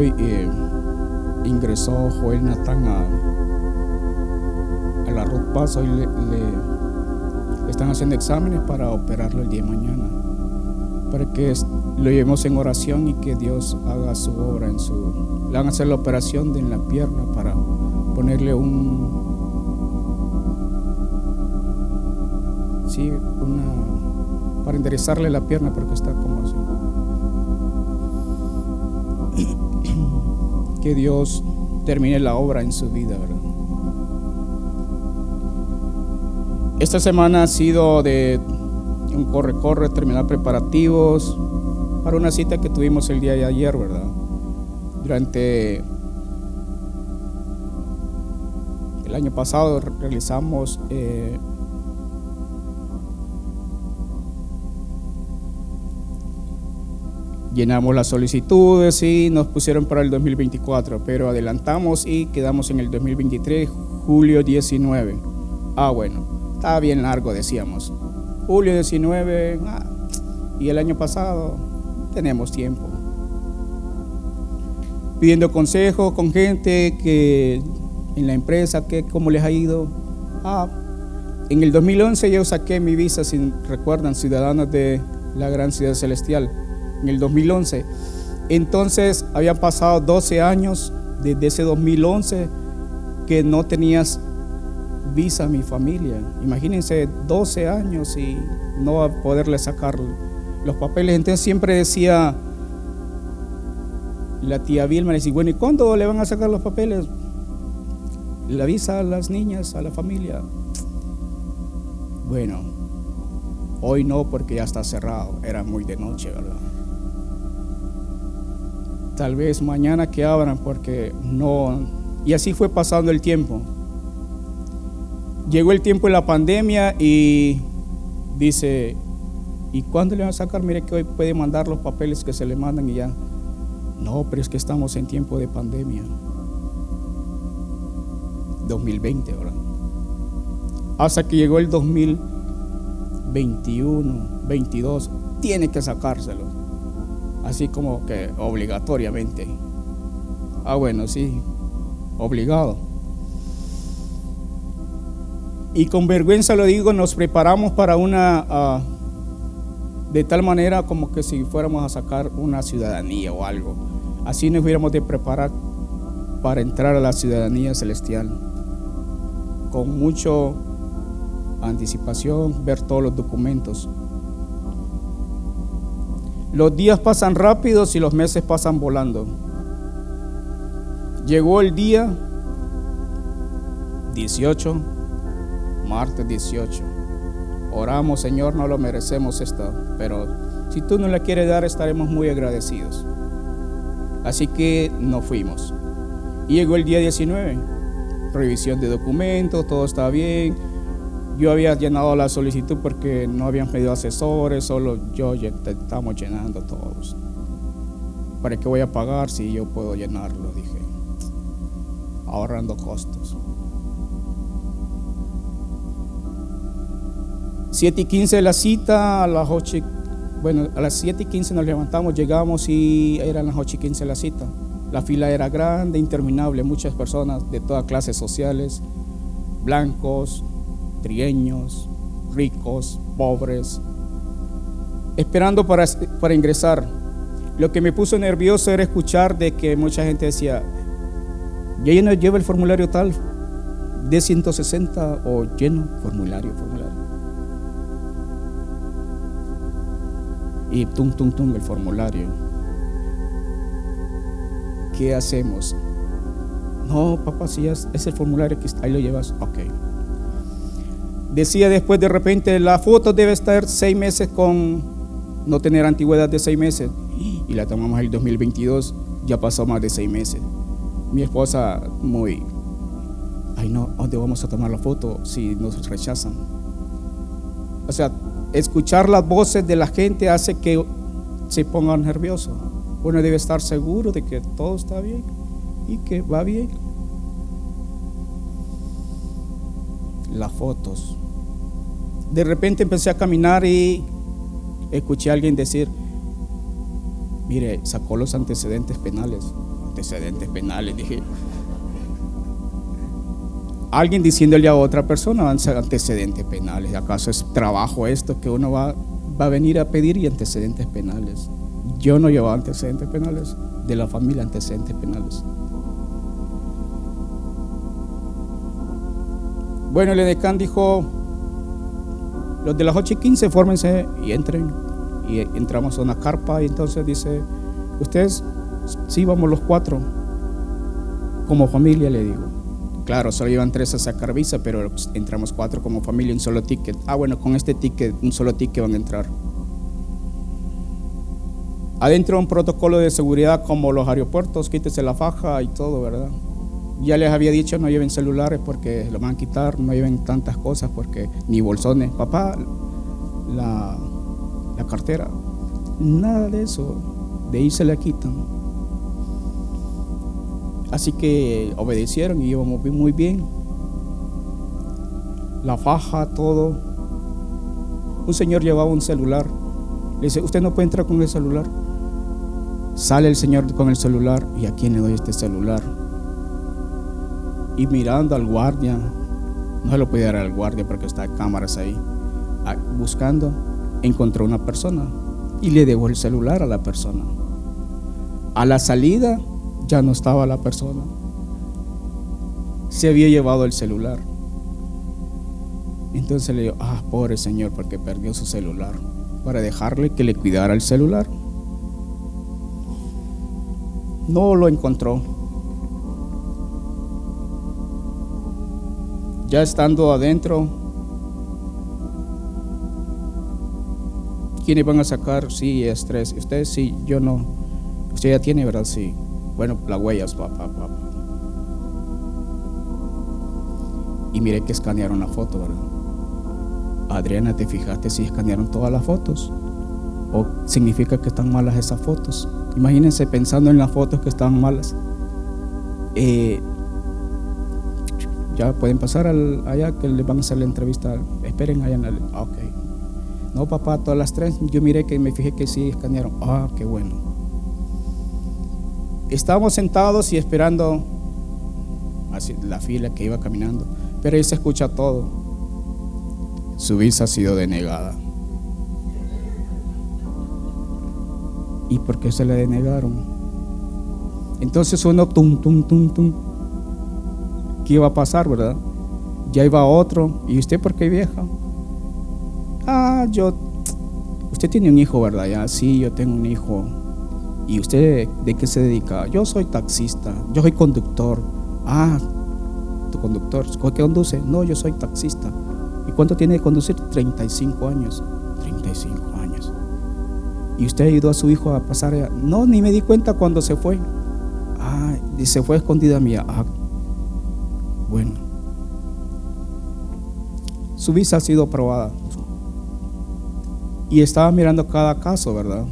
hoy eh, ingresó Joel Natán a, a la Ruth Paso y le, están haciendo exámenes para operarlo el día de mañana. Para que lo llevemos en oración y que Dios haga su obra en su. Le van a hacer la operación de en la pierna para ponerle un. Sí, una. Para enderezarle la pierna porque está como así. Que Dios termine la obra en su vida, ¿verdad? Esta semana ha sido de un corre-corre, terminar preparativos para una cita que tuvimos el día de ayer, ¿verdad? Durante el año pasado realizamos eh, llenamos las solicitudes y nos pusieron para el 2024, pero adelantamos y quedamos en el 2023, julio 19. Ah, bueno, estaba bien largo, decíamos. Julio 19, ah, y el año pasado tenemos tiempo. Pidiendo consejo con gente que en la empresa, que cómo les ha ido. Ah, en el 2011 yo saqué mi visa, si recuerdan, ciudadanos de la gran ciudad celestial en el 2011. Entonces habían pasado 12 años desde ese 2011 que no tenías visa a mi familia. Imagínense 12 años y no poderle sacar los papeles. Entonces siempre decía la tía Vilma, le decía, bueno, ¿y cuándo le van a sacar los papeles? La visa a las niñas, a la familia. Bueno, hoy no porque ya está cerrado, era muy de noche, ¿verdad? Tal vez mañana que abran porque no... Y así fue pasando el tiempo. Llegó el tiempo de la pandemia y dice, ¿y cuándo le van a sacar? Mire que hoy puede mandar los papeles que se le mandan y ya. No, pero es que estamos en tiempo de pandemia. 2020, ¿verdad? Hasta que llegó el 2021, 22, tiene que sacárselos así como que obligatoriamente. Ah, bueno, sí, obligado. Y con vergüenza lo digo, nos preparamos para una, uh, de tal manera como que si fuéramos a sacar una ciudadanía o algo. Así nos hubiéramos de preparar para entrar a la ciudadanía celestial. Con mucho anticipación, ver todos los documentos. Los días pasan rápidos y los meses pasan volando. Llegó el día 18, martes 18. Oramos, Señor, no lo merecemos esto, pero si tú no la quieres dar, estaremos muy agradecidos. Así que nos fuimos. Llegó el día 19. Revisión de documentos, todo está bien yo había llenado la solicitud porque no habían pedido asesores, solo yo estamos llenando todos. ¿Para qué voy a pagar si yo puedo llenarlo? Dije, ahorrando costos. 7 y 15 de la cita, a las 8, bueno, a las 7 y 15 nos levantamos, llegamos y eran las 8 y 15 de la cita. La fila era grande, interminable, muchas personas de todas clases sociales, blancos, trieños, ricos, pobres, esperando para, para, ingresar. Lo que me puso nervioso era escuchar de que mucha gente decía, ya no lleva el formulario tal, de 160 o lleno formulario, formulario. Y tum, tum, tum, el formulario. ¿Qué hacemos? No, papá, si es, es el formulario que ahí lo llevas, ok. Decía después de repente, la foto debe estar seis meses con no tener antigüedad de seis meses. Y la tomamos el 2022, ya pasó más de seis meses. Mi esposa muy, ay no, ¿dónde vamos a tomar la foto si nos rechazan? O sea, escuchar las voces de la gente hace que se pongan nerviosos. Uno debe estar seguro de que todo está bien y que va bien. Las fotos. De repente empecé a caminar y escuché a alguien decir, Mire, sacó los antecedentes penales. Antecedentes penales, dije. Alguien diciéndole a otra persona antecedentes penales. ¿Acaso es trabajo esto que uno va, va a venir a pedir y antecedentes penales? Yo no llevaba antecedentes penales, de la familia antecedentes penales. Bueno, el edecán dijo, los de las 8 y 15 fórmense y entren. Y entramos a una carpa y entonces dice, ustedes, sí, vamos los cuatro, como familia le digo. Claro, solo llevan tres a sacar visa, pero entramos cuatro como familia, un solo ticket. Ah, bueno, con este ticket, un solo ticket van a entrar. Adentro un protocolo de seguridad como los aeropuertos, quítese la faja y todo, ¿verdad? Ya les había dicho no lleven celulares porque lo van a quitar, no lleven tantas cosas porque ni bolsones. Papá, la, cartera, nada de eso, de ahí se la quitan. Así que obedecieron y íbamos muy bien. La faja, todo. Un señor llevaba un celular. Le dice, usted no puede entrar con el celular. Sale el señor con el celular y a quién le doy este celular y mirando al guardia, no se lo podía dar al guardia porque está cámaras ahí, ah, buscando, encontró una persona y le dejó el celular a la persona. A la salida ya no estaba la persona, se había llevado el celular. Entonces le dijo, ah, pobre señor, porque perdió su celular, para dejarle que le cuidara el celular. No lo encontró. Ya estando adentro, ¿quiénes van a sacar? Sí, estrés. Usted sí, yo no. Usted ya tiene, ¿verdad? Sí. Bueno, las huellas, papá, papá. Y mire que escanearon la foto, ¿verdad? Adriana, ¿te fijaste si escanearon todas las fotos? ¿O significa que están malas esas fotos? Imagínense pensando en las fotos que estaban malas. Eh, ya pueden pasar al, allá que les van a hacer la entrevista. Esperen allá en el. Ah, ok. No, papá, todas las tres. Yo miré que me fijé que sí escanearon. Ah, qué bueno. Estábamos sentados y esperando la fila que iba caminando. Pero ahí se escucha todo. Su visa ha sido denegada. ¿Y por qué se la denegaron? Entonces uno tum, tum, tum, tum qué iba a pasar, ¿verdad? Ya iba otro. ¿Y usted por qué vieja? Ah, yo. Usted tiene un hijo, ¿verdad? Ya, sí, yo tengo un hijo. ¿Y usted de qué se dedica? Yo soy taxista. Yo soy conductor. Ah, tu conductor. ¿Qué conduce? No, yo soy taxista. ¿Y cuánto tiene de conducir? 35 años. 35 años. ¿Y usted ayudó a su hijo a pasar? No, ni me di cuenta cuando se fue. Ah, y se fue escondida mía. Ah, bueno. Su visa ha sido aprobada. Y estaba mirando cada caso, ¿verdad?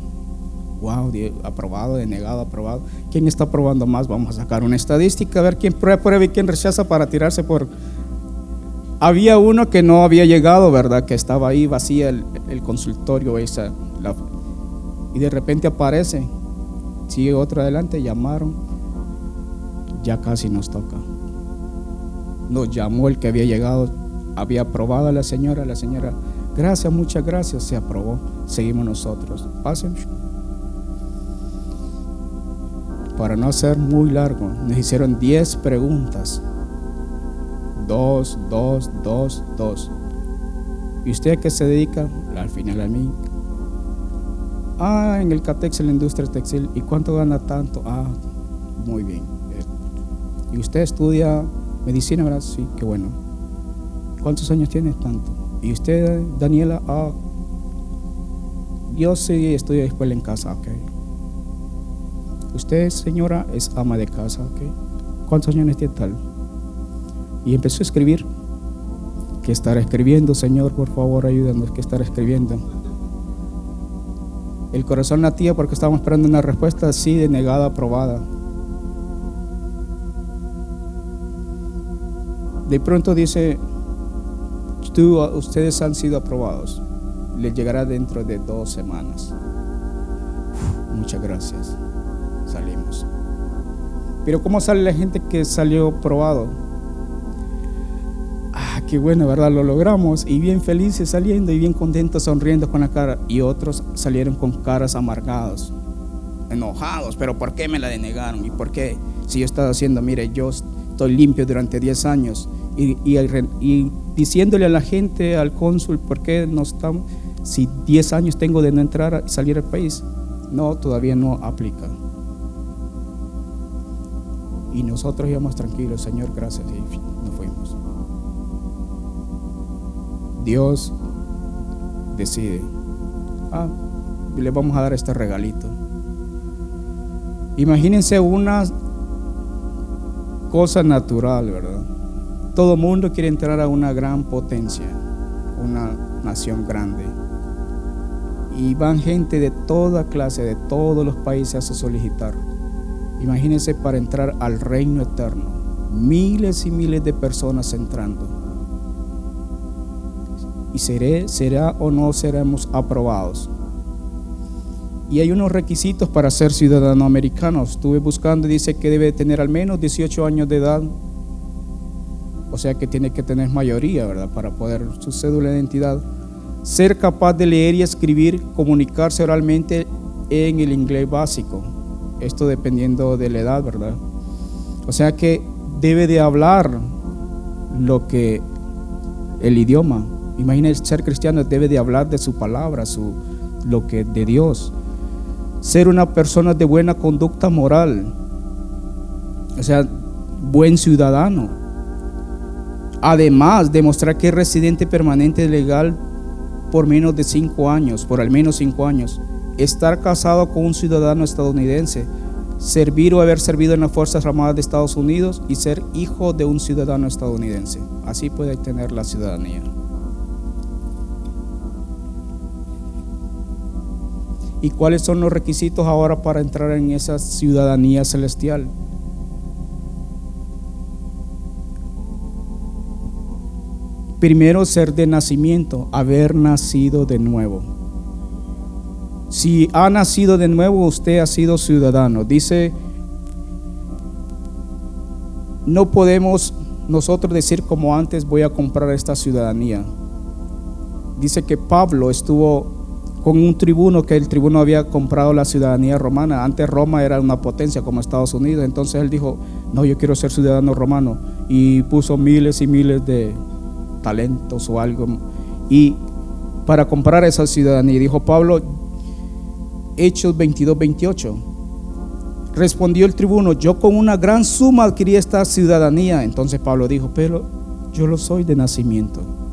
Wow, aprobado, denegado, aprobado. ¿Quién está aprobando más? Vamos a sacar una estadística, a ver quién prueba y quién rechaza para tirarse por... Había uno que no había llegado, ¿verdad? Que estaba ahí vacía el, consultorio esa, y de repente aparece. Sigue otro adelante, llamaron. Ya casi nos toca nos llamó el que había llegado, había aprobado a la señora, la señora, gracias, muchas gracias, se aprobó, seguimos nosotros. Pasen. Para no ser muy largo, nos hicieron 10 preguntas. Dos, dos, dos, dos. ¿Y usted a qué se dedica? Al final a mí. Ah, en el CATEX, en la industria textil. ¿Y cuánto gana tanto? Ah, muy bien. ¿Y usted estudia Medicina, ¿verdad? Sí, qué bueno. ¿Cuántos años tienes? Tanto. ¿Y usted, Daniela? Ah, yo sí de escuela en casa, ok. Usted, señora, es ama de casa, ok. ¿Cuántos años tiene tal? Y empezó a escribir. ¿Qué estará escribiendo, Señor? Por favor, ayúdanos. ¿Qué estará escribiendo? El corazón latía porque estábamos esperando una respuesta así denegada, aprobada. De pronto dice, tú, ustedes han sido aprobados, les llegará dentro de dos semanas. muchas gracias. Salimos. Pero ¿cómo sale la gente que salió probado? Ah, qué bueno, ¿verdad? Lo logramos y bien felices saliendo y bien contentos, sonriendo con la cara. Y otros salieron con caras amargados, enojados. Pero ¿por qué me la denegaron? ¿Y por qué? Si yo estaba haciendo, mire, yo estoy limpio durante 10 años y, diciéndole a la gente, al cónsul, ¿por qué no estamos? Si 10 años tengo de no entrar y salir al país, no, todavía no aplica. Y nosotros íbamos tranquilos, Señor, gracias, y nos fuimos. Dios decide, ah, le vamos a dar este regalito. Imagínense una cosa natural, ¿verdad? Todo mundo quiere entrar a una gran potencia, una nación grande. Y van gente de toda clase, de todos los países a solicitar. Imagínense para entrar al reino eterno. Miles y miles de personas entrando. Y seré, será o no seremos aprobados. Y hay unos requisitos para ser ciudadano americano. Estuve buscando y dice que debe tener al menos 18 años de edad. O sea que tiene que tener mayoría, ¿verdad? Para poder su cédula de identidad. Ser capaz de leer y escribir, comunicarse oralmente en el inglés básico. Esto dependiendo de la edad, ¿verdad? O sea que debe de hablar lo que el idioma. Imagínense ser cristiano debe de hablar de su palabra, su lo que de Dios ser una persona de buena conducta moral, o sea, buen ciudadano. Además, demostrar que es residente permanente legal por menos de cinco años, por al menos cinco años. Estar casado con un ciudadano estadounidense, servir o haber servido en las Fuerzas Armadas de Estados Unidos y ser hijo de un ciudadano estadounidense. Así puede tener la ciudadanía. ¿Y cuáles son los requisitos ahora para entrar en esa ciudadanía celestial? Primero, ser de nacimiento, haber nacido de nuevo. Si ha nacido de nuevo, usted ha sido ciudadano. Dice, no podemos nosotros decir como antes voy a comprar esta ciudadanía. Dice que Pablo estuvo con un tribuno que el tribuno había comprado la ciudadanía romana. Antes Roma era una potencia como Estados Unidos. Entonces él dijo, no, yo quiero ser ciudadano romano. Y puso miles y miles de talentos o algo. Y para comprar esa ciudadanía, dijo Pablo, Hechos 22, 28. Respondió el tribuno, yo con una gran suma adquirí esta ciudadanía. Entonces Pablo dijo, pero yo lo soy de nacimiento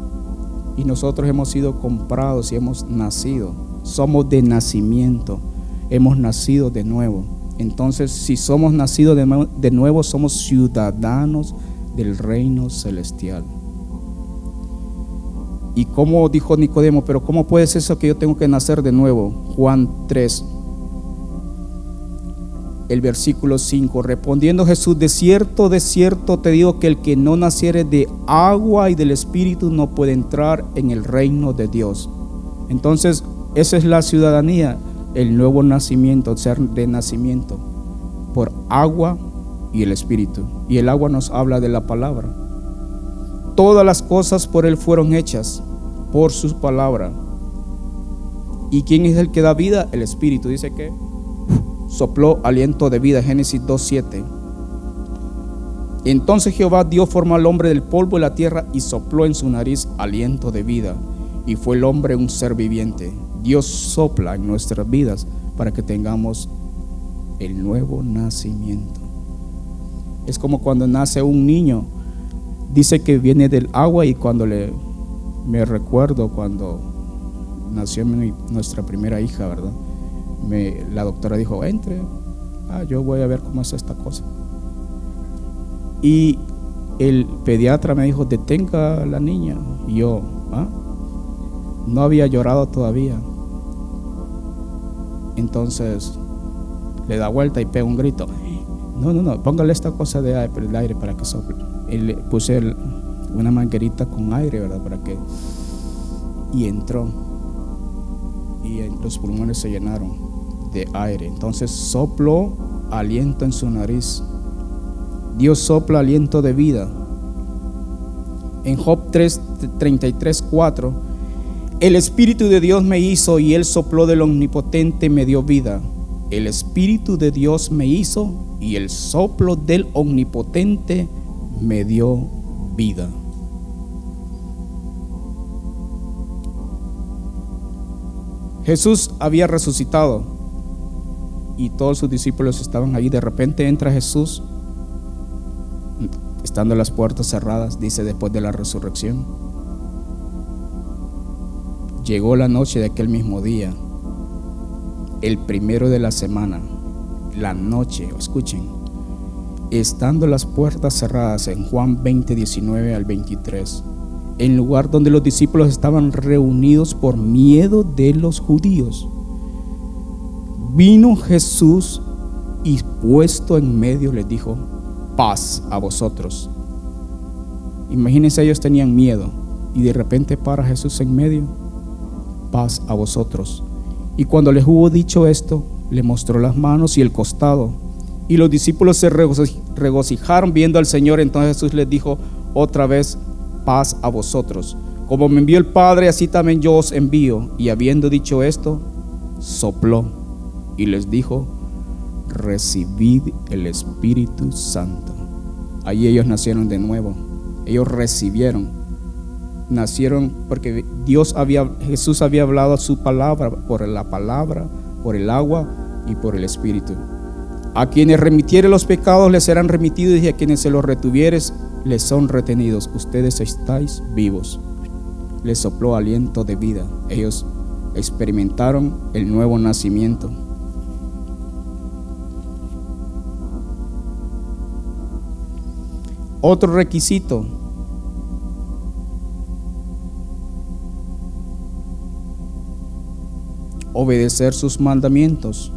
y nosotros hemos sido comprados y hemos nacido. Somos de nacimiento, hemos nacido de nuevo. Entonces, si somos nacidos de, nuevo, somos ciudadanos del reino celestial. Y como dijo Nicodemo, pero ¿cómo puede ser eso que yo tengo que nacer de nuevo? Juan 3, el versículo 5. Respondiendo Jesús, de cierto, de cierto te digo que el que no naciere de agua y del Espíritu no puede entrar en el reino de Dios. Entonces, esa es la ciudadanía, el nuevo nacimiento, ser de nacimiento, por agua y el Espíritu. Y el agua nos habla de la palabra. Todas las cosas por Él fueron hechas, por sus palabras. ¿Y quién es el que da vida? El Espíritu. Dice que sopló aliento de vida, Génesis 2.7. Entonces Jehová dio forma al hombre del polvo de la tierra y sopló en su nariz aliento de vida. Y fue el hombre un ser viviente. Dios sopla en nuestras vidas para que tengamos el nuevo nacimiento. Es como cuando nace un niño. Dice que viene del agua y cuando le me recuerdo cuando nació nuestra primera hija, ¿verdad? La doctora dijo, entre, ah, yo voy a ver cómo es esta cosa. Y el pediatra me dijo, detenga a la niña. Y yo, ah, no había llorado todavía. Entonces le da vuelta y pega un grito. No, no, no, póngale esta cosa de aire para que sople. Y le puse una manguerita con aire, ¿verdad? Para que... Y entró. Y los pulmones se llenaron aire. Entonces sopló aliento en su nariz. Dios sopla aliento de vida. En Job 3, 33, 4, el Espíritu de Dios me hizo y Él sopló del Omnipotente me dio vida. El Espíritu de Dios me hizo y el soplo del Omnipotente me dio vida. Jesús había resucitado y todos sus discípulos estaban ahí. De repente entra Jesús, estando las puertas cerradas, dice después de la resurrección. Llegó la noche de aquel mismo día, el primero de la semana, la noche, escuchen, estando las puertas cerradas en Juan 20, 19 al 23 en lugar donde los discípulos estaban reunidos por miedo de los judíos. Vino Jesús y puesto en medio les dijo, paz a vosotros. Imagínense, ellos tenían miedo y de repente para Jesús en medio, paz a vosotros. Y cuando les hubo dicho esto, le mostró las manos y el costado. Y los discípulos se regocijaron viendo al Señor. Entonces Jesús les dijo otra vez, paz a vosotros. Como me envió el Padre, así también yo os envío. Y habiendo dicho esto, sopló y les dijo, recibid el Espíritu Santo. Ahí ellos nacieron de nuevo. Ellos recibieron. Nacieron porque Dios había, Jesús había hablado su palabra por la palabra, por el agua y por el Espíritu. A quienes remitiere los pecados les serán remitidos y a quienes se los retuvieres les son retenidos. Ustedes estáis vivos. Les sopló aliento de vida. Ellos experimentaron el nuevo nacimiento. Otro requisito. Obedecer sus mandamientos.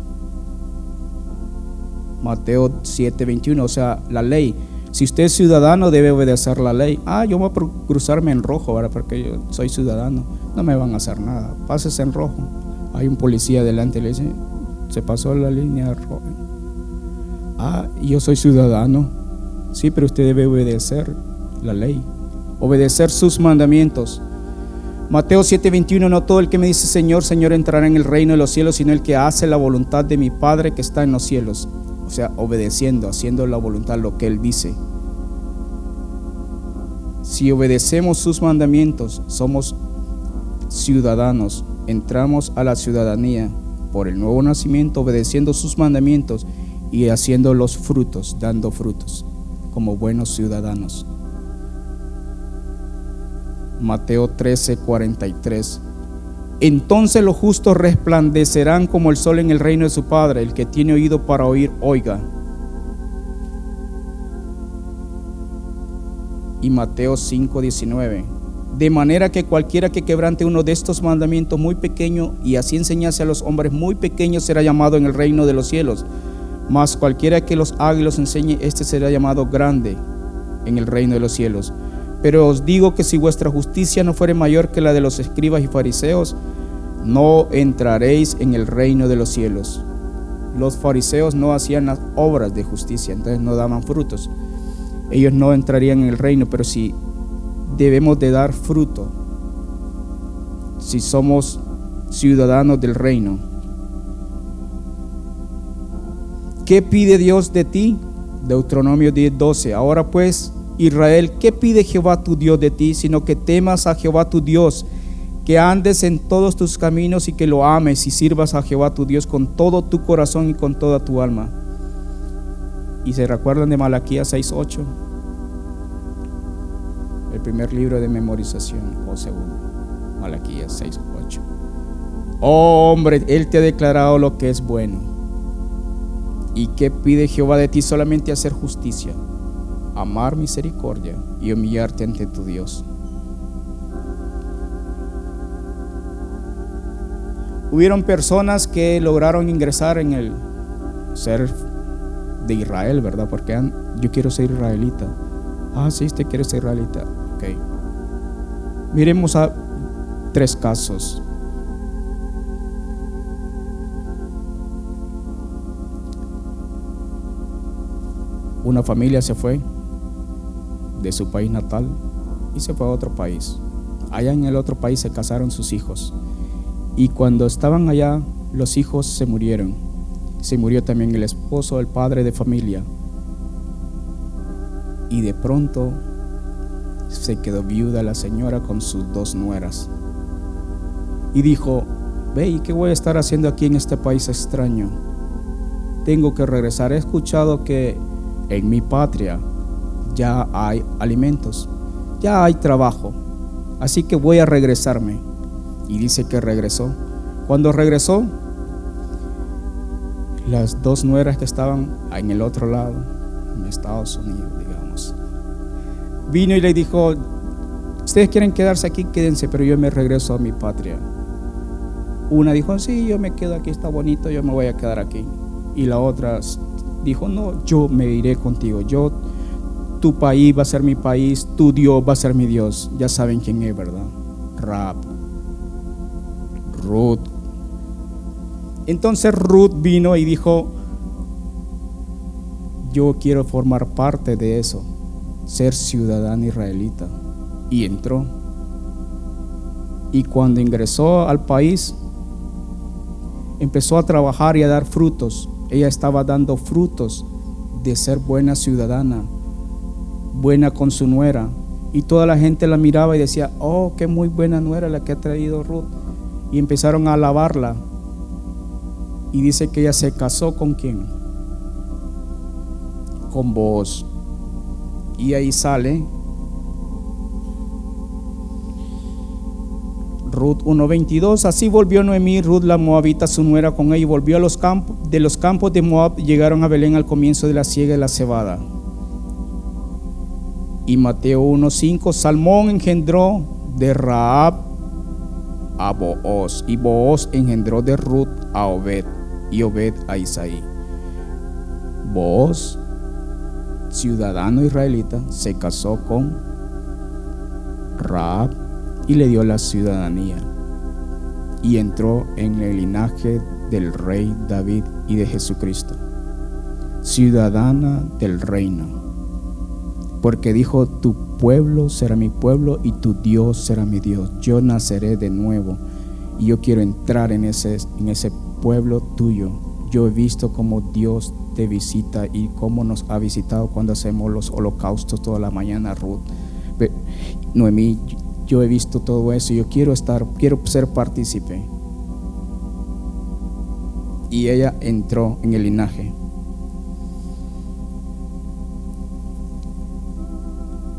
Mateo 7:21, o sea, la ley. Si usted es ciudadano, debe obedecer la ley. Ah, yo voy a cruzarme en rojo, ¿verdad? Porque yo soy ciudadano. No me van a hacer nada. Pases en rojo. Hay un policía delante y le dice, se pasó la línea roja. Ah, yo soy ciudadano. Sí, pero usted debe obedecer la ley. Obedecer sus mandamientos. Mateo 7:21, no todo el que me dice Señor, Señor entrará en el reino de los cielos, sino el que hace la voluntad de mi Padre que está en los cielos o sea, obedeciendo, haciendo la voluntad, lo que Él dice. Si obedecemos sus mandamientos, somos ciudadanos, entramos a la ciudadanía por el nuevo nacimiento, obedeciendo sus mandamientos y haciendo los frutos, dando frutos, como buenos ciudadanos. Mateo 13, 43. Entonces los justos resplandecerán como el sol en el reino de su Padre. El que tiene oído para oír, oiga. Y Mateo 5:19. De manera que cualquiera que quebrante uno de estos mandamientos muy pequeño y así enseñase a los hombres muy pequeños será llamado en el reino de los cielos. Mas cualquiera que los haga y los enseñe, este será llamado grande en el reino de los cielos. Pero os digo que si vuestra justicia no fuere mayor que la de los escribas y fariseos, no entraréis en el reino de los cielos. Los fariseos no hacían las obras de justicia, entonces no daban frutos. Ellos no entrarían en el reino, pero si debemos de dar fruto, si somos ciudadanos del reino. ¿Qué pide Dios de ti? Deuteronomio 10:12. Ahora pues, Israel, ¿qué pide Jehová tu Dios de ti? Sino que temas a Jehová tu Dios, que andes en todos tus caminos y que lo ames y sirvas a Jehová tu Dios con todo tu corazón y con toda tu alma. Y se recuerdan de Malaquías 6:8, el primer libro de memorización o segundo, Malaquías 6:8. Oh hombre, Él te ha declarado lo que es bueno. ¿Y qué pide Jehová de ti? Solamente hacer justicia amar misericordia y humillarte ante tu Dios. Hubieron personas que lograron ingresar en el ser de Israel, ¿verdad? Porque yo quiero ser israelita. Ah, sí, usted quiere ser israelita. Ok. Miremos a tres casos. Una familia se fue de su país natal y se fue a otro país. Allá en el otro país se casaron sus hijos. Y cuando estaban allá, los hijos se murieron. Se murió también el esposo, el padre de familia. Y de pronto se quedó viuda la señora con sus dos nueras. Y dijo, ve, ¿y qué voy a estar haciendo aquí en este país extraño? Tengo que regresar. He escuchado que en mi patria ya hay alimentos, ya hay trabajo. Así que voy a regresarme. Y dice que regresó. Cuando regresó, las dos nueras que estaban en el otro lado, en Estados Unidos, digamos, vino y le dijo, ustedes quieren quedarse aquí, quédense, pero yo me regreso a mi patria. Una dijo, sí, yo me quedo aquí, está bonito, yo me voy a quedar aquí. Y la otra dijo, no, yo me iré contigo, yo, tu país va a ser mi país, tu Dios va a ser mi Dios. Ya saben quién es, ¿verdad? Rap. Ruth. Entonces Ruth vino y dijo, yo quiero formar parte de eso, ser ciudadana israelita. Y entró. Y cuando ingresó al país, empezó a trabajar y a dar frutos. Ella estaba dando frutos de ser buena ciudadana, buena con su nuera. Y toda la gente la miraba y decía, oh, qué muy buena nuera la que ha traído Ruth. Y empezaron a alabarla. Y dice que ella se casó con quién? Con vos. Y ahí sale Ruth 1.22, así volvió Noemí, Ruth la Moabita, su nuera con ella, y volvió a los campos, de los campos de Moab, llegaron a Belén al comienzo de la siega de la cebada. Y Mateo 1.5, Salmón engendró de Raab a Booz, y Booz engendró de Ruth a Obed, y Obed a Isaí. Booz, ciudadano israelita, se casó con Raab y le dio la ciudadanía. Y entró en el linaje del rey David y de Jesucristo, ciudadana del reino. Porque dijo, tu pueblo será mi pueblo y tu Dios será mi Dios. Yo naceré de nuevo y yo quiero entrar en ese, en ese pueblo tuyo. Yo he visto cómo Dios te visita y cómo nos ha visitado cuando hacemos los holocaustos toda la mañana, Ruth. Noemí, yo he visto todo eso, yo quiero estar, quiero ser partícipe. Y ella entró en el linaje.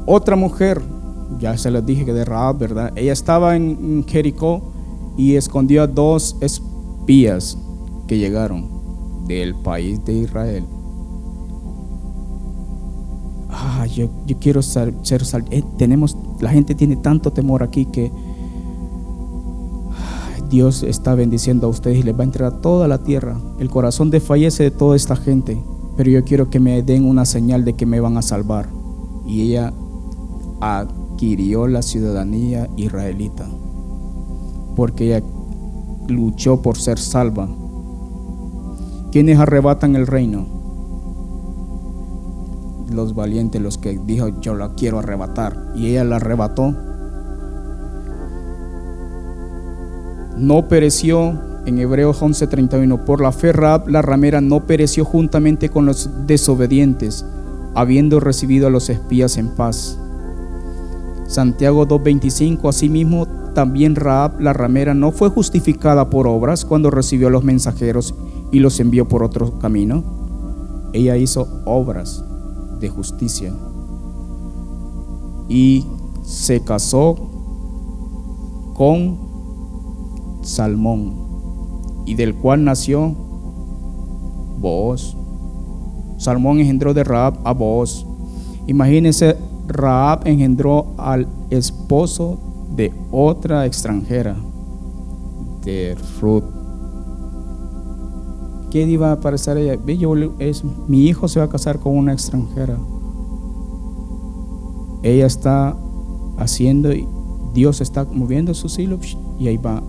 Otra mujer, ya se les dije que de Raab, ¿verdad? Ella estaba en Jericó y escondió a dos espías que llegaron del país de Israel yo, quiero ser, ser eh, tenemos, la gente tiene tanto temor aquí que Dios está bendiciendo a ustedes y les va a entregar toda la tierra. El corazón desfallece de toda esta gente, pero yo quiero que me den una señal de que me van a salvar. Y ella adquirió la ciudadanía israelita, porque ella luchó por ser salva. ¿Quiénes arrebatan el reino? Los valientes, los que dijo yo la quiero arrebatar. Y ella la arrebató. No pereció, en Hebreos 11:31, por la fe Rab, la ramera, no pereció juntamente con los desobedientes, habiendo recibido a los espías en paz. Santiago 2:25, asimismo también Raab, la ramera, no fue justificada por obras cuando recibió a los mensajeros y los envió por otro camino. Ella hizo obras de justicia. Y se casó con Salmón, y del cual nació Booz. Salmón engendró de Raab a Booz. Imagínense, Raab engendró al esposo de otra extranjera, de Ruth. ¿Qué iba a parecer ella? Yo, es, mi hijo se va a casar con una extranjera. Ella está haciendo, Dios está moviendo sus hilos y ahí va,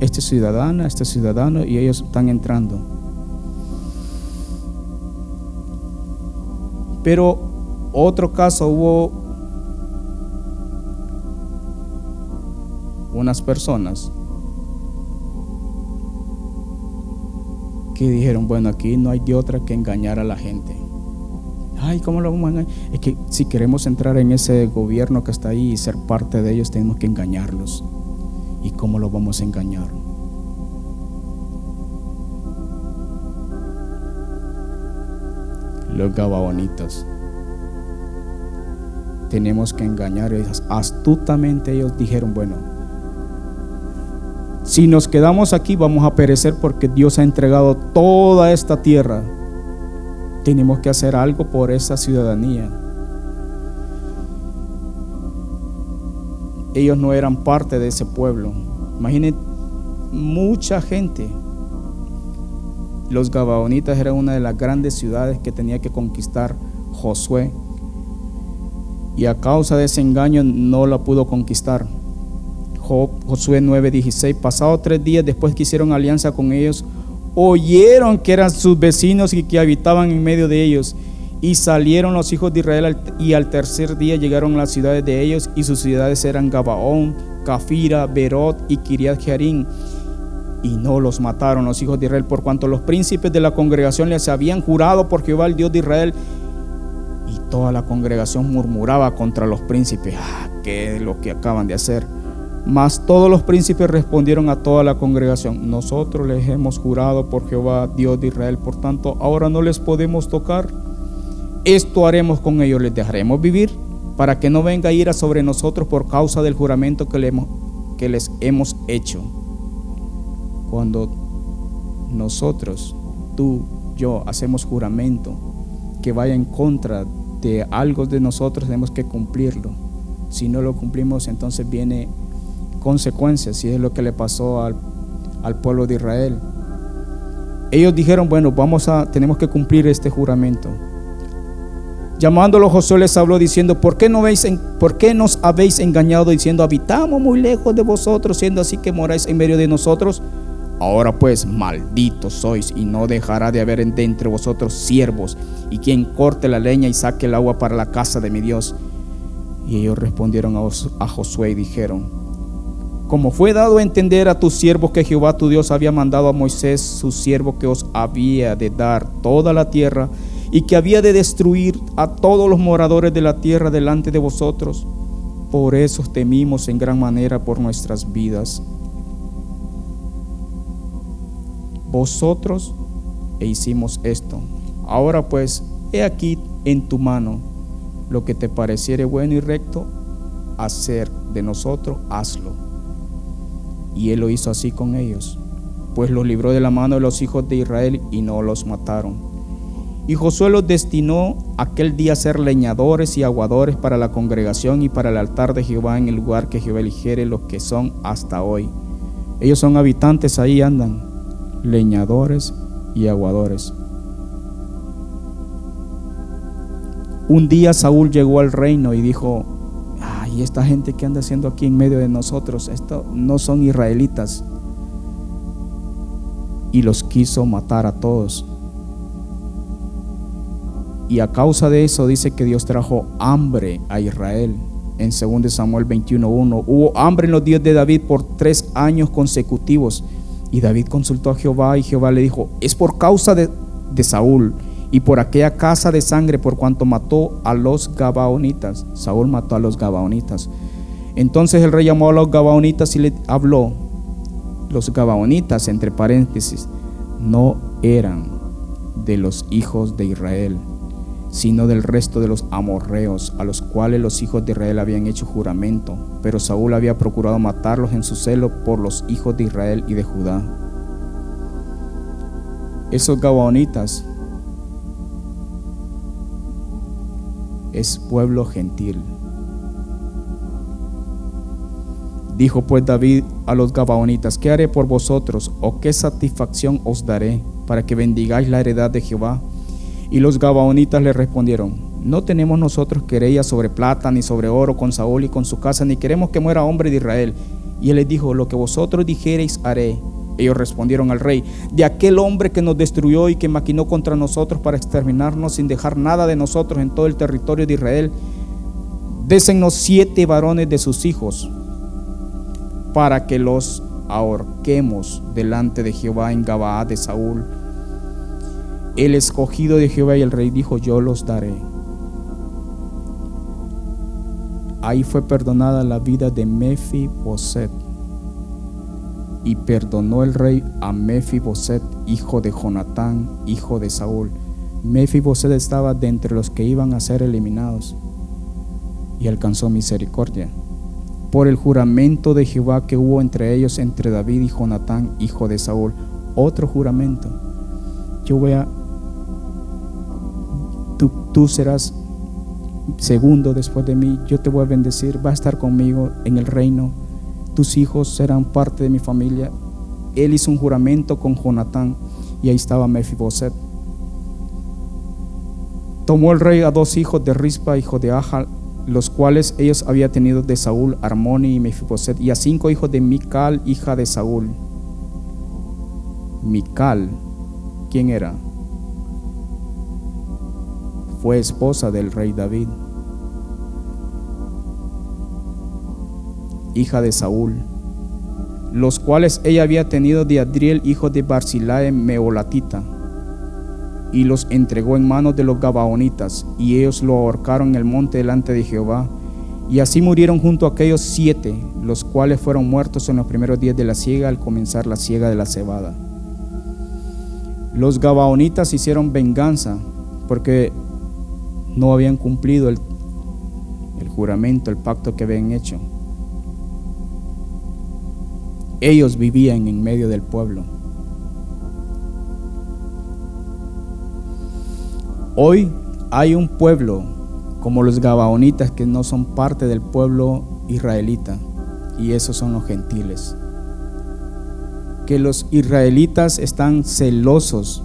este ciudadana, este ciudadano, y ellos están entrando. Pero otro caso hubo unas personas que dijeron, bueno, aquí no hay de otra que engañar a la gente. Ay, ¿cómo lo vamos a engañar? Es que si queremos entrar en ese gobierno que está ahí y ser parte de ellos, tenemos que engañarlos. ¿Y cómo lo vamos a engañar? Los gabaonitas. Tenemos que engañar. Astutamente ellos dijeron, bueno, si nos quedamos aquí vamos a perecer porque Dios ha entregado toda esta tierra. Tenemos que hacer algo por esa ciudadanía. Ellos no eran parte de ese pueblo. Imaginen mucha gente. Los Gabaonitas eran una de las grandes ciudades que tenía que conquistar Josué. Y a causa de ese engaño no la pudo conquistar. Josué 9:16, pasado tres días después que hicieron alianza con ellos, oyeron que eran sus vecinos y que habitaban en medio de ellos. Y salieron los hijos de Israel y al tercer día llegaron a las ciudades de ellos y sus ciudades eran Gabaón, Cafira, Berot y Kiriat Jearim. Y no los mataron los hijos de Israel por cuanto los príncipes de la congregación les habían jurado por Jehová el Dios de Israel. Y toda la congregación murmuraba contra los príncipes. Ah, ¿qué es lo que acaban de hacer? Mas todos los príncipes respondieron a toda la congregación, nosotros les hemos jurado por Jehová, Dios de Israel, por tanto, ahora no les podemos tocar. Esto haremos con ellos, les dejaremos vivir, para que no venga ira sobre nosotros por causa del juramento que, que les hemos hecho. Cuando nosotros, tú, yo, hacemos juramento que vaya en contra de algo de nosotros, tenemos que cumplirlo. Si no lo cumplimos, entonces viene consecuencias, y es lo que le pasó al, al pueblo de Israel. Ellos dijeron, bueno, vamos a, tenemos que cumplir este juramento. Llamándolo Josué les habló diciendo, ¿por qué, no veis ¿por qué nos habéis engañado diciendo, habitamos muy lejos de vosotros, siendo así que moráis en medio de nosotros? Ahora pues, malditos sois, y no dejará de haber entre vosotros siervos, y quien corte la leña y saque el agua para la casa de mi Dios. Y ellos respondieron a Josué y dijeron, como fue dado a entender a tus siervos que Jehová tu Dios había mandado a Moisés, su siervo, que os había de dar toda la tierra y que había de destruir a todos los moradores de la tierra delante de vosotros. Por eso temimos en gran manera por nuestras vidas. Vosotros e hicimos esto. Ahora pues, he aquí en tu mano lo que te pareciere bueno y recto hacer de nosotros, hazlo y él lo hizo así con ellos, pues los libró de la mano de los hijos de Israel y no los mataron. Y Josué los destinó aquel día a ser leñadores y aguadores para la congregación y para el altar de Jehová en el lugar que Jehová eligiere los que son hasta hoy. Ellos son habitantes, ahí andan, leñadores y aguadores. Un día Saúl llegó al reino y dijo, y esta gente que anda haciendo aquí en medio de nosotros, esto no son israelitas. Y los quiso matar a todos. Y a causa de eso dice que Dios trajo hambre a Israel. En 2 Samuel 21.1 hubo hambre en los días de David por tres años consecutivos. Y David consultó a Jehová y Jehová le dijo, es por causa de, de Saúl y por aquella casa de sangre por cuanto mató a los Gabaonitas. Saúl mató a los Gabaonitas. Entonces el rey llamó a los Gabaonitas y le habló. Los Gabaonitas, entre paréntesis, no eran de los hijos de Israel, sino del resto de los amorreos, a los cuales los hijos de Israel habían hecho juramento. Pero Saúl había procurado matarlos en su celo por los hijos de Israel y de Judá. Esos Gabaonitas es pueblo gentil. Dijo pues David a los Gabaonitas, ¿qué haré por vosotros o qué satisfacción os daré para que bendigáis la heredad de Jehová? Y los Gabaonitas le respondieron, no tenemos nosotros querella sobre plata ni sobre oro con Saúl y con su casa, ni queremos que muera hombre de Israel. Y él les dijo, lo que vosotros dijereis haré. Ellos respondieron al rey, de aquel hombre que nos destruyó y que maquinó contra nosotros para exterminarnos sin dejar nada de nosotros en todo el territorio de Israel, désenos siete varones de sus hijos para que los ahorquemos delante de Jehová en Gabaa de Saúl. El escogido de Jehová y el rey dijo, yo los daré. Ahí fue perdonada la vida de Mefiboset y perdonó el rey a Mefiboset, hijo de Jonatán, hijo de Saúl. Mefiboset estaba de entre los que iban a ser eliminados y alcanzó misericordia por el juramento de Jehová que hubo entre ellos, entre David y Jonatán, hijo de Saúl. Otro juramento. Yo voy a... Tú, tú serás segundo después de mí, yo te voy a bendecir, va a estar conmigo en el reino tus hijos serán parte de mi familia. Él hizo un juramento con Jonatán y ahí estaba Mefiboset. Tomó el rey a dos hijos de Rispa, hijo de Ahal, los cuales ellos había tenido de Saúl, Armoni y Mefiboset, y a cinco hijos de Mical, hija de Saúl. Mical, ¿quién era? Fue esposa del rey David. Hija de Saúl, los cuales ella había tenido de Adriel, hijo de Barcilae Meolatita, y los entregó en manos de los Gabaonitas, y ellos lo ahorcaron en el monte delante de Jehová. Y así murieron junto a aquellos siete, los cuales fueron muertos en los primeros días de la siega al comenzar la siega de la cebada. Los Gabaonitas hicieron venganza porque no habían cumplido el, el juramento, el pacto que habían hecho. Ellos vivían en medio del pueblo. Hoy hay un pueblo como los Gabaonitas que no son parte del pueblo israelita y esos son los gentiles. Que los israelitas están celosos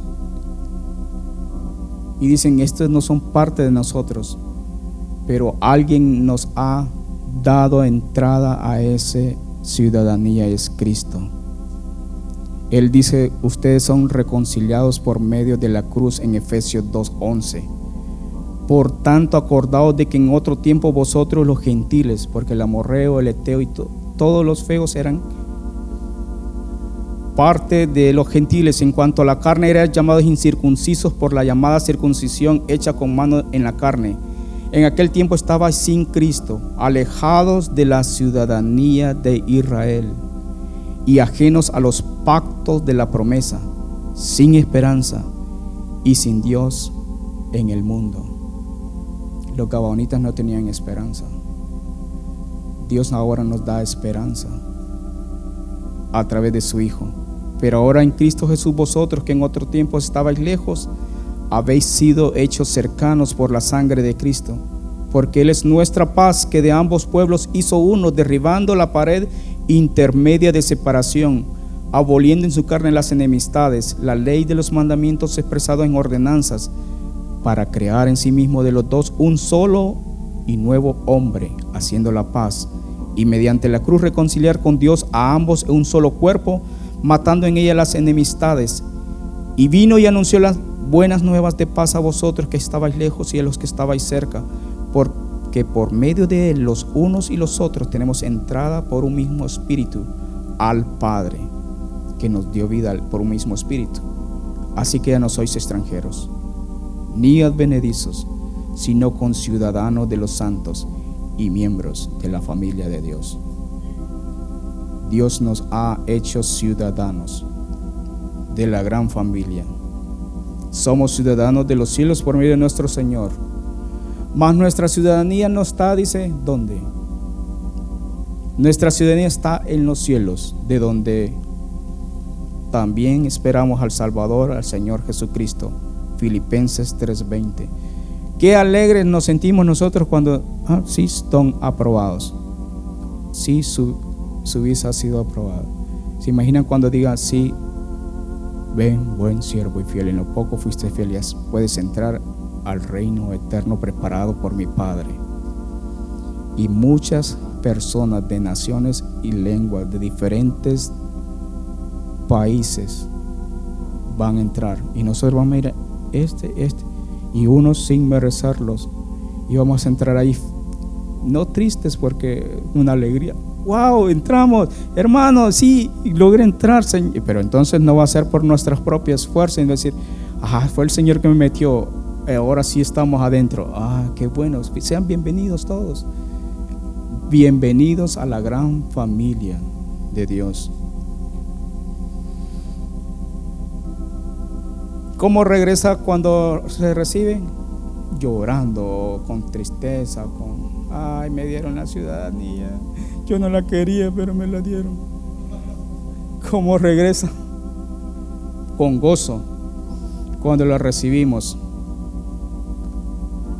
y dicen, estos no son parte de nosotros, pero alguien nos ha dado entrada a ese ciudadanía es Cristo. Él dice, ustedes son reconciliados por medio de la cruz en Efesios 2.11. Por tanto, acordaos de que en otro tiempo vosotros los gentiles, porque el amorreo, el eteo y todos los feos eran parte de los gentiles en cuanto a la carne eran llamados incircuncisos por la llamada circuncisión hecha con mano en la carne en aquel tiempo estaba sin Cristo, alejados de la ciudadanía de Israel y ajenos a los pactos de la promesa, sin esperanza y sin Dios en el mundo. Los gabaonitas no tenían esperanza. Dios ahora nos da esperanza a través de su Hijo. Pero ahora en Cristo Jesús vosotros que en otro tiempo estabais lejos, habéis sido hechos cercanos por la sangre de Cristo, porque Él es nuestra paz que de ambos pueblos hizo uno, derribando la pared intermedia de separación, aboliendo en su carne las enemistades, la ley de los mandamientos expresados en ordenanzas, para crear en sí mismo de los dos un solo y nuevo hombre, haciendo la paz, y mediante la cruz reconciliar con Dios a ambos en un solo cuerpo, matando en ella las enemistades. Y vino y anunció las buenas nuevas de paz a vosotros que estabais lejos y a los que estabais cerca, porque por medio de él los unos y los otros tenemos entrada por un mismo espíritu al Padre, que nos dio vida por un mismo espíritu. Así que ya no sois extranjeros, ni advenedizos, sino conciudadanos de los santos y miembros de la familia de Dios. Dios nos ha hecho ciudadanos de la gran familia somos ciudadanos de los cielos por medio de nuestro Señor. Mas nuestra ciudadanía no está, dice, ¿dónde? Nuestra ciudadanía está en los cielos, de donde también esperamos al Salvador, al Señor Jesucristo. Filipenses 3:20. Qué alegres nos sentimos nosotros cuando, ah, sí, están aprobados. Sí, su, su visa ha sido aprobada. ¿Se imaginan cuando digan, sí, Ven, buen siervo y fiel, en lo poco fuiste fiel puedes entrar al reino eterno preparado por mi Padre. Y muchas personas de naciones y lenguas, de diferentes países van a entrar. Y nosotros vamos a ir este, este, y unos sin merecerlos. Y vamos a entrar ahí, no tristes porque una alegría. Wow, entramos, hermanos, sí, logré entrar, Señor. Pero entonces no va a ser por nuestras propias fuerzas, y decir, ah, fue el Señor que me metió, eh, ahora sí estamos adentro. Ah, qué bueno, sean bienvenidos todos. Bienvenidos a la gran familia de Dios. ¿Cómo regresa cuando se reciben? Llorando, con tristeza, con, ay, me dieron la ciudadanía. Yo no la quería, pero me la dieron. ¿Cómo regresa? Con gozo, cuando la recibimos.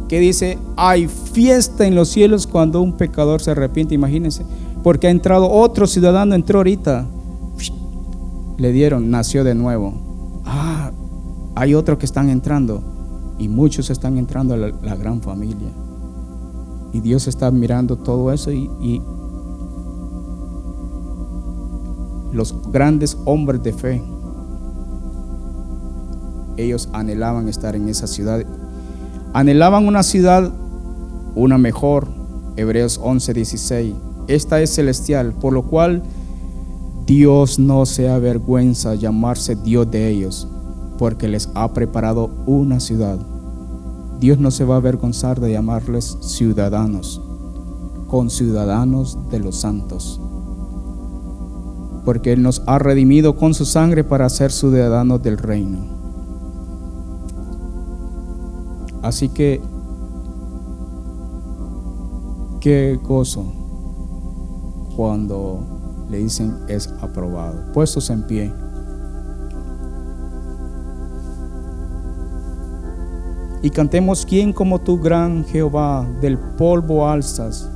¿Qué dice? Hay fiesta en los cielos cuando un pecador se arrepiente, imagínense. Porque ha entrado otro ciudadano, entró ahorita. Le dieron, nació de nuevo. Ah, hay otros que están entrando y muchos están entrando a la, gran familia. Y Dios está mirando todo eso y los grandes hombres de fe, ellos anhelaban estar en esa ciudad. Anhelaban una ciudad, una mejor. Hebreos 11:16. Esta es celestial, por lo cual Dios no se avergüenza llamarse Dios de ellos porque les ha preparado una ciudad. Dios no se va a avergonzar de llamarles ciudadanos, con ciudadanos de los santos, porque Él nos ha redimido con su sangre para ser ciudadanos del reino. Así que, qué gozo cuando le dicen es aprobado. Puestos en pie. y cantemos, ¿quién como tu gran Jehová del polvo alzas?